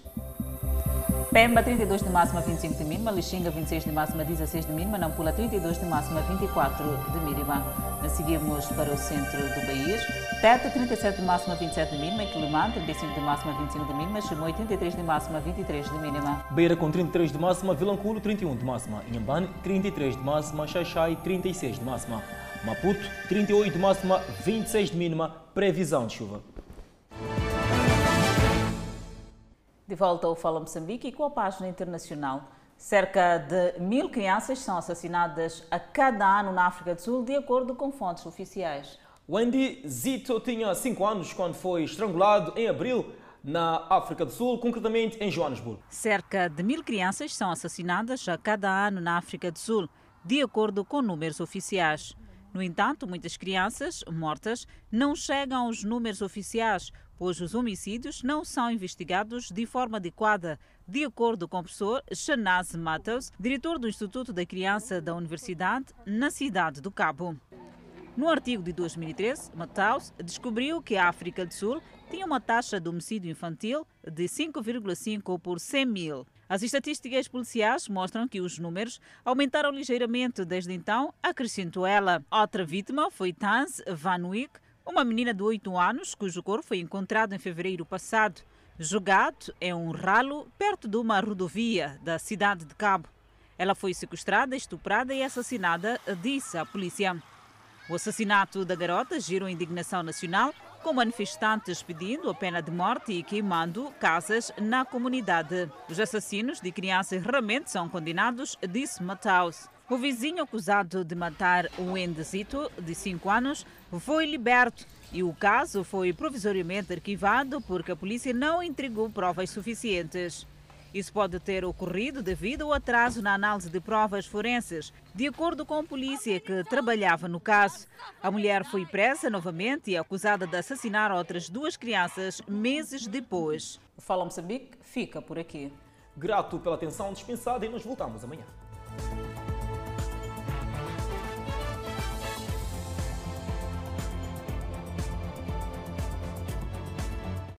Pemba 32 de máxima, 25 de mínima. Lixinga 26 de máxima, 16 de mínima. Nampula 32 de máxima, 24 de mínima. Seguimos para o centro do país. Teta 37 de máxima, 27 de mínima. Quilimã 35 de máxima, 25 de mínima. Chimoio 33 de máxima, 23 de mínima. Beira com 33 de máxima. Vilanculo 31 de máxima. Inhambane 33 de máxima. Xaixai 36 de máxima. Maputo 38 de máxima, 26 de mínima. Previsão de chuva. De volta ao Fala Moçambique e com a página internacional. Cerca de mil crianças são assassinadas a cada ano na África do Sul, de acordo com fontes oficiais. Wendy Zito tinha 5 anos quando foi estrangulado em abril na África do Sul, concretamente em Joanesburgo. Cerca de mil crianças são assassinadas a cada ano na África do Sul, de acordo com números oficiais. No entanto, muitas crianças mortas não chegam aos números oficiais, pois os homicídios não são investigados de forma adequada, de acordo com o professor Shanaz Matheus, diretor do Instituto da Criança da Universidade, na cidade do Cabo. No artigo de 2013, Matheus descobriu que a África do Sul tinha uma taxa de homicídio infantil de 5,5 por 100 mil. As estatísticas policiais mostram que os números aumentaram ligeiramente desde então, acrescentou ela. Outra vítima foi Tans Van Wyk, uma menina de 8 anos cujo corpo foi encontrado em fevereiro passado, jogado em um ralo perto de uma rodovia da cidade de Cabo. Ela foi sequestrada, estuprada e assassinada, disse a polícia. O assassinato da garota gerou indignação nacional, com manifestantes pedindo a pena de morte e queimando casas na comunidade. Os assassinos de crianças raramente são condenados, disse Mataus. O vizinho acusado de matar o Endezito, de 5 anos, foi liberto e o caso foi provisoriamente arquivado porque a polícia não entregou provas suficientes. Isso pode ter ocorrido devido ao atraso na análise de provas forenses. De acordo com a polícia que trabalhava no caso, a mulher foi presa novamente e acusada de assassinar outras duas crianças meses depois. O Fala Moçambique fica por aqui. Grato pela atenção dispensada e nos voltamos amanhã.